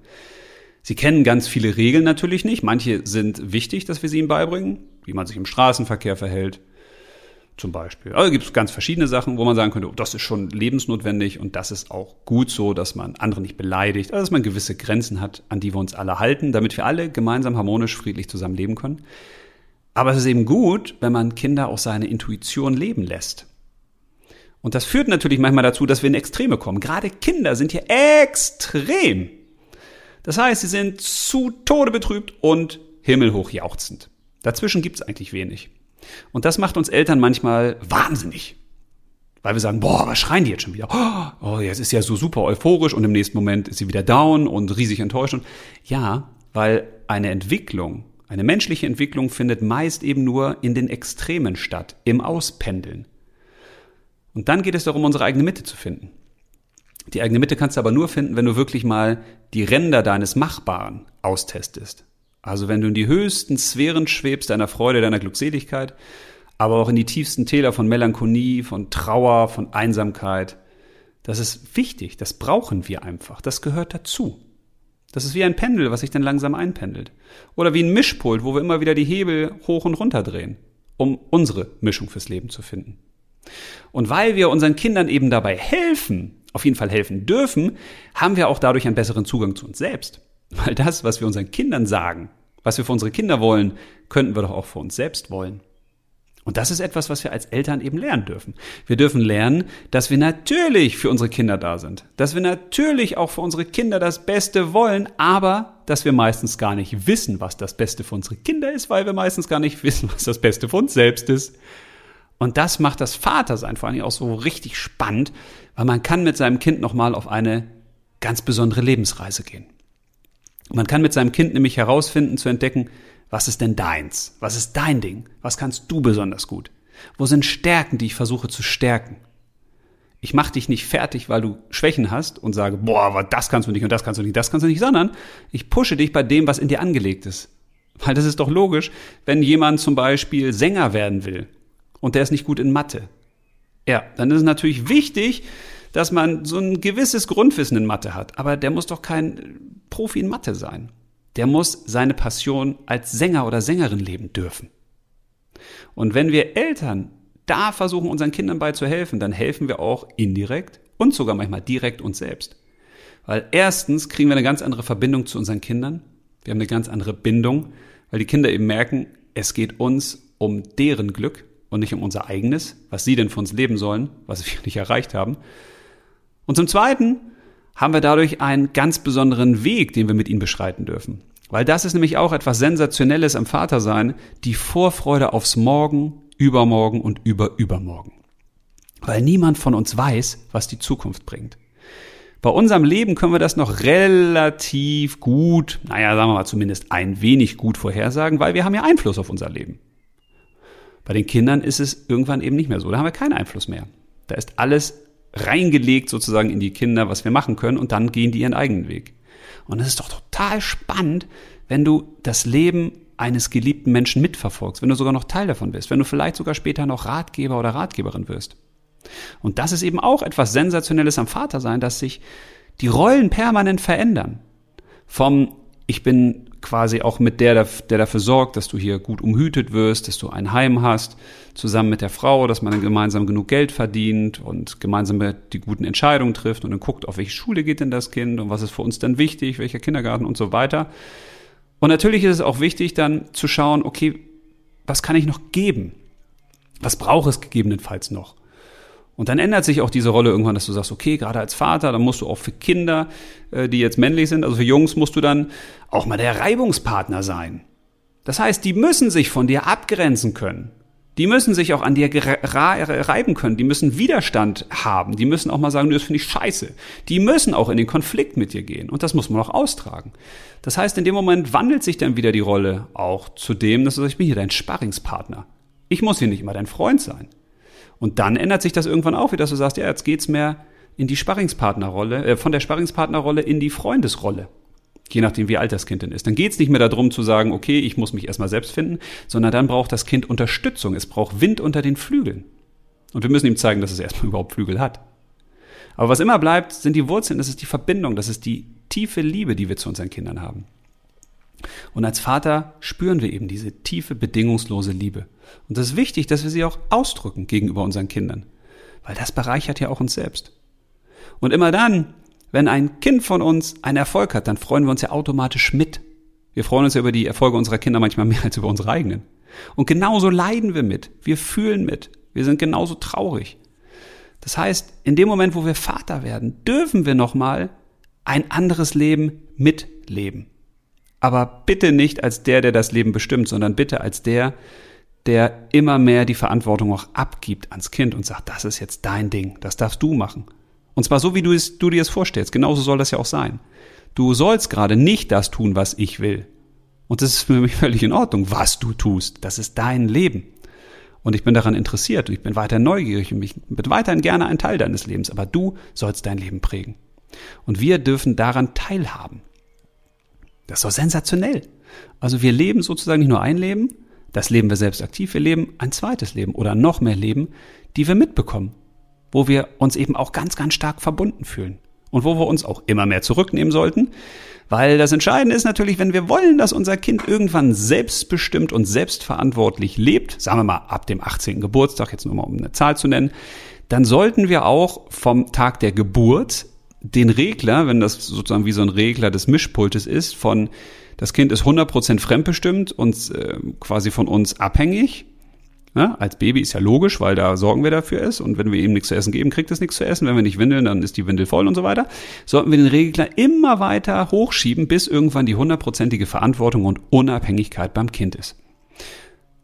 Sie kennen ganz viele Regeln natürlich nicht. Manche sind wichtig, dass wir sie ihnen beibringen, wie man sich im Straßenverkehr verhält, zum Beispiel. Also gibt es ganz verschiedene Sachen, wo man sagen könnte, oh, das ist schon lebensnotwendig und das ist auch gut so, dass man andere nicht beleidigt, also dass man gewisse Grenzen hat, an die wir uns alle halten, damit wir alle gemeinsam harmonisch, friedlich zusammen leben können. Aber es ist eben gut, wenn man Kinder auch seine Intuition leben lässt. Und das führt natürlich manchmal dazu, dass wir in Extreme kommen. Gerade Kinder sind hier extrem. Das heißt, sie sind zu Tode betrübt und himmelhoch jauchzend. Dazwischen gibt es eigentlich wenig. Und das macht uns Eltern manchmal wahnsinnig. Weil wir sagen, boah, was schreien die jetzt schon wieder? Oh, jetzt ist ja so super euphorisch und im nächsten Moment ist sie wieder down und riesig enttäuscht. Ja, weil eine Entwicklung, eine menschliche Entwicklung findet meist eben nur in den Extremen statt, im Auspendeln. Und dann geht es darum, unsere eigene Mitte zu finden. Die eigene Mitte kannst du aber nur finden, wenn du wirklich mal die Ränder deines Machbaren austestest. Also wenn du in die höchsten Sphären schwebst deiner Freude, deiner Glückseligkeit, aber auch in die tiefsten Täler von Melancholie, von Trauer, von Einsamkeit. Das ist wichtig, das brauchen wir einfach, das gehört dazu. Das ist wie ein Pendel, was sich dann langsam einpendelt. Oder wie ein Mischpult, wo wir immer wieder die Hebel hoch und runter drehen, um unsere Mischung fürs Leben zu finden. Und weil wir unseren Kindern eben dabei helfen, auf jeden Fall helfen dürfen, haben wir auch dadurch einen besseren Zugang zu uns selbst. Weil das, was wir unseren Kindern sagen, was wir für unsere Kinder wollen, könnten wir doch auch für uns selbst wollen. Und das ist etwas, was wir als Eltern eben lernen dürfen. Wir dürfen lernen, dass wir natürlich für unsere Kinder da sind, dass wir natürlich auch für unsere Kinder das Beste wollen, aber dass wir meistens gar nicht wissen, was das Beste für unsere Kinder ist, weil wir meistens gar nicht wissen, was das Beste für uns selbst ist. Und das macht das Vatersein vor allem auch so richtig spannend, weil man kann mit seinem Kind nochmal auf eine ganz besondere Lebensreise gehen. Man kann mit seinem Kind nämlich herausfinden, zu entdecken, was ist denn deins? Was ist dein Ding? Was kannst du besonders gut? Wo sind Stärken, die ich versuche zu stärken? Ich mache dich nicht fertig, weil du Schwächen hast und sage, boah, aber das kannst du nicht und das kannst du nicht, das kannst du nicht, sondern ich pushe dich bei dem, was in dir angelegt ist. Weil das ist doch logisch, wenn jemand zum Beispiel Sänger werden will und der ist nicht gut in Mathe. Ja, dann ist es natürlich wichtig, dass man so ein gewisses Grundwissen in Mathe hat. Aber der muss doch kein Profi in Mathe sein. Der muss seine Passion als Sänger oder Sängerin leben dürfen. Und wenn wir Eltern da versuchen, unseren Kindern bei zu helfen, dann helfen wir auch indirekt und sogar manchmal direkt uns selbst. Weil erstens kriegen wir eine ganz andere Verbindung zu unseren Kindern. Wir haben eine ganz andere Bindung, weil die Kinder eben merken, es geht uns um deren Glück und nicht um unser eigenes, was sie denn für uns leben sollen, was wir nicht erreicht haben. Und zum Zweiten haben wir dadurch einen ganz besonderen Weg, den wir mit ihnen beschreiten dürfen. Weil das ist nämlich auch etwas Sensationelles am Vatersein, die Vorfreude aufs Morgen, Übermorgen und Überübermorgen. Weil niemand von uns weiß, was die Zukunft bringt. Bei unserem Leben können wir das noch relativ gut, naja, sagen wir mal zumindest ein wenig gut vorhersagen, weil wir haben ja Einfluss auf unser Leben. Bei den Kindern ist es irgendwann eben nicht mehr so. Da haben wir keinen Einfluss mehr. Da ist alles reingelegt sozusagen in die Kinder, was wir machen können und dann gehen die ihren eigenen Weg. Und es ist doch total spannend, wenn du das Leben eines geliebten Menschen mitverfolgst, wenn du sogar noch Teil davon bist, wenn du vielleicht sogar später noch Ratgeber oder Ratgeberin wirst. Und das ist eben auch etwas Sensationelles am Vatersein, dass sich die Rollen permanent verändern. Vom ich bin quasi auch mit der, der dafür sorgt, dass du hier gut umhütet wirst, dass du ein Heim hast, zusammen mit der Frau, dass man dann gemeinsam genug Geld verdient und gemeinsam die guten Entscheidungen trifft und dann guckt, auf welche Schule geht denn das Kind und was ist für uns dann wichtig, welcher Kindergarten und so weiter. Und natürlich ist es auch wichtig, dann zu schauen, okay, was kann ich noch geben? Was braucht es gegebenenfalls noch? Und dann ändert sich auch diese Rolle irgendwann, dass du sagst, okay, gerade als Vater, dann musst du auch für Kinder, äh, die jetzt männlich sind, also für Jungs, musst du dann auch mal der Reibungspartner sein. Das heißt, die müssen sich von dir abgrenzen können. Die müssen sich auch an dir reiben können. Die müssen Widerstand haben. Die müssen auch mal sagen, das finde ich scheiße. Die müssen auch in den Konflikt mit dir gehen. Und das muss man auch austragen. Das heißt, in dem Moment wandelt sich dann wieder die Rolle auch zu dem, dass du sagst, ich bin hier dein Sparringspartner. Ich muss hier nicht immer dein Freund sein. Und dann ändert sich das irgendwann auch wieder, dass du sagst, ja, jetzt geht's mehr in die Sparringspartnerrolle, äh, von der Sparringspartnerrolle in die Freundesrolle. Je nachdem, wie alt das Kind denn ist. Dann geht's nicht mehr darum zu sagen, okay, ich muss mich erstmal selbst finden, sondern dann braucht das Kind Unterstützung. Es braucht Wind unter den Flügeln. Und wir müssen ihm zeigen, dass es erstmal überhaupt Flügel hat. Aber was immer bleibt, sind die Wurzeln, das ist die Verbindung, das ist die tiefe Liebe, die wir zu unseren Kindern haben. Und als Vater spüren wir eben diese tiefe, bedingungslose Liebe. Und es ist wichtig, dass wir sie auch ausdrücken gegenüber unseren Kindern, weil das bereichert ja auch uns selbst. Und immer dann, wenn ein Kind von uns einen Erfolg hat, dann freuen wir uns ja automatisch mit. Wir freuen uns ja über die Erfolge unserer Kinder manchmal mehr als über unsere eigenen. Und genauso leiden wir mit. Wir fühlen mit. Wir sind genauso traurig. Das heißt, in dem Moment, wo wir Vater werden, dürfen wir nochmal ein anderes Leben mitleben. Aber bitte nicht als der, der das Leben bestimmt, sondern bitte als der, der immer mehr die Verantwortung auch abgibt ans Kind und sagt, das ist jetzt dein Ding, das darfst du machen. Und zwar so, wie du, es, du dir es vorstellst. Genauso soll das ja auch sein. Du sollst gerade nicht das tun, was ich will. Und das ist für mich völlig in Ordnung, was du tust. Das ist dein Leben. Und ich bin daran interessiert und ich bin weiter neugierig und ich bin weiterhin gerne ein Teil deines Lebens. Aber du sollst dein Leben prägen. Und wir dürfen daran teilhaben. Das ist doch sensationell. Also wir leben sozusagen nicht nur ein Leben, das leben wir selbst aktiv, wir leben ein zweites Leben oder noch mehr Leben, die wir mitbekommen, wo wir uns eben auch ganz, ganz stark verbunden fühlen und wo wir uns auch immer mehr zurücknehmen sollten, weil das Entscheidende ist natürlich, wenn wir wollen, dass unser Kind irgendwann selbstbestimmt und selbstverantwortlich lebt, sagen wir mal ab dem 18. Geburtstag, jetzt nur mal um eine Zahl zu nennen, dann sollten wir auch vom Tag der Geburt den Regler, wenn das sozusagen wie so ein Regler des Mischpultes ist, von das Kind ist 100% fremdbestimmt und äh, quasi von uns abhängig. Ja, als Baby ist ja logisch, weil da sorgen wir dafür ist und wenn wir ihm nichts zu essen geben, kriegt es nichts zu essen. Wenn wir nicht windeln, dann ist die Windel voll und so weiter. Sollten wir den Regler immer weiter hochschieben, bis irgendwann die hundertprozentige Verantwortung und Unabhängigkeit beim Kind ist.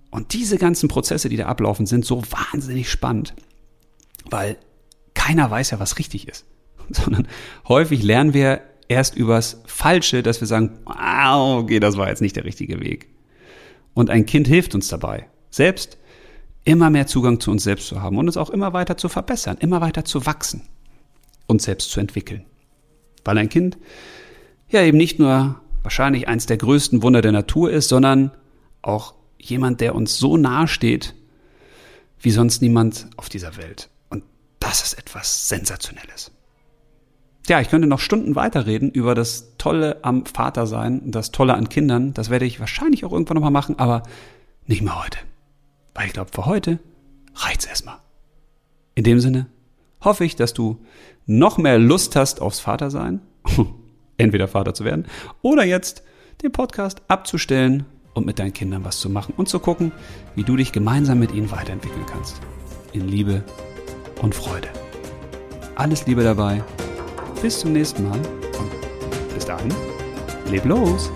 Und diese ganzen Prozesse, die da ablaufen, sind so wahnsinnig spannend, weil keiner weiß ja, was richtig ist. sondern häufig lernen wir erst übers Falsche, dass wir sagen, ah, okay, das war jetzt nicht der richtige Weg. Und ein Kind hilft uns dabei, selbst immer mehr Zugang zu uns selbst zu haben und uns auch immer weiter zu verbessern, immer weiter zu wachsen, uns selbst zu entwickeln. Weil ein Kind ja eben nicht nur wahrscheinlich eins der größten Wunder der Natur ist, sondern auch jemand, der uns so nahe steht, wie sonst niemand auf dieser Welt. Und das ist etwas Sensationelles ja, ich könnte noch Stunden weiterreden über das Tolle am Vatersein, das Tolle an Kindern. Das werde ich wahrscheinlich auch irgendwann nochmal machen, aber nicht mehr heute. Weil ich glaube, für heute reicht's erstmal. In dem Sinne hoffe ich, dass du noch mehr Lust hast aufs Vatersein, entweder Vater zu werden, oder jetzt den Podcast abzustellen und mit deinen Kindern was zu machen und zu gucken, wie du dich gemeinsam mit ihnen weiterentwickeln kannst. In Liebe und Freude. Alles Liebe dabei bis zum nächsten Mal und bis dahin, leb los!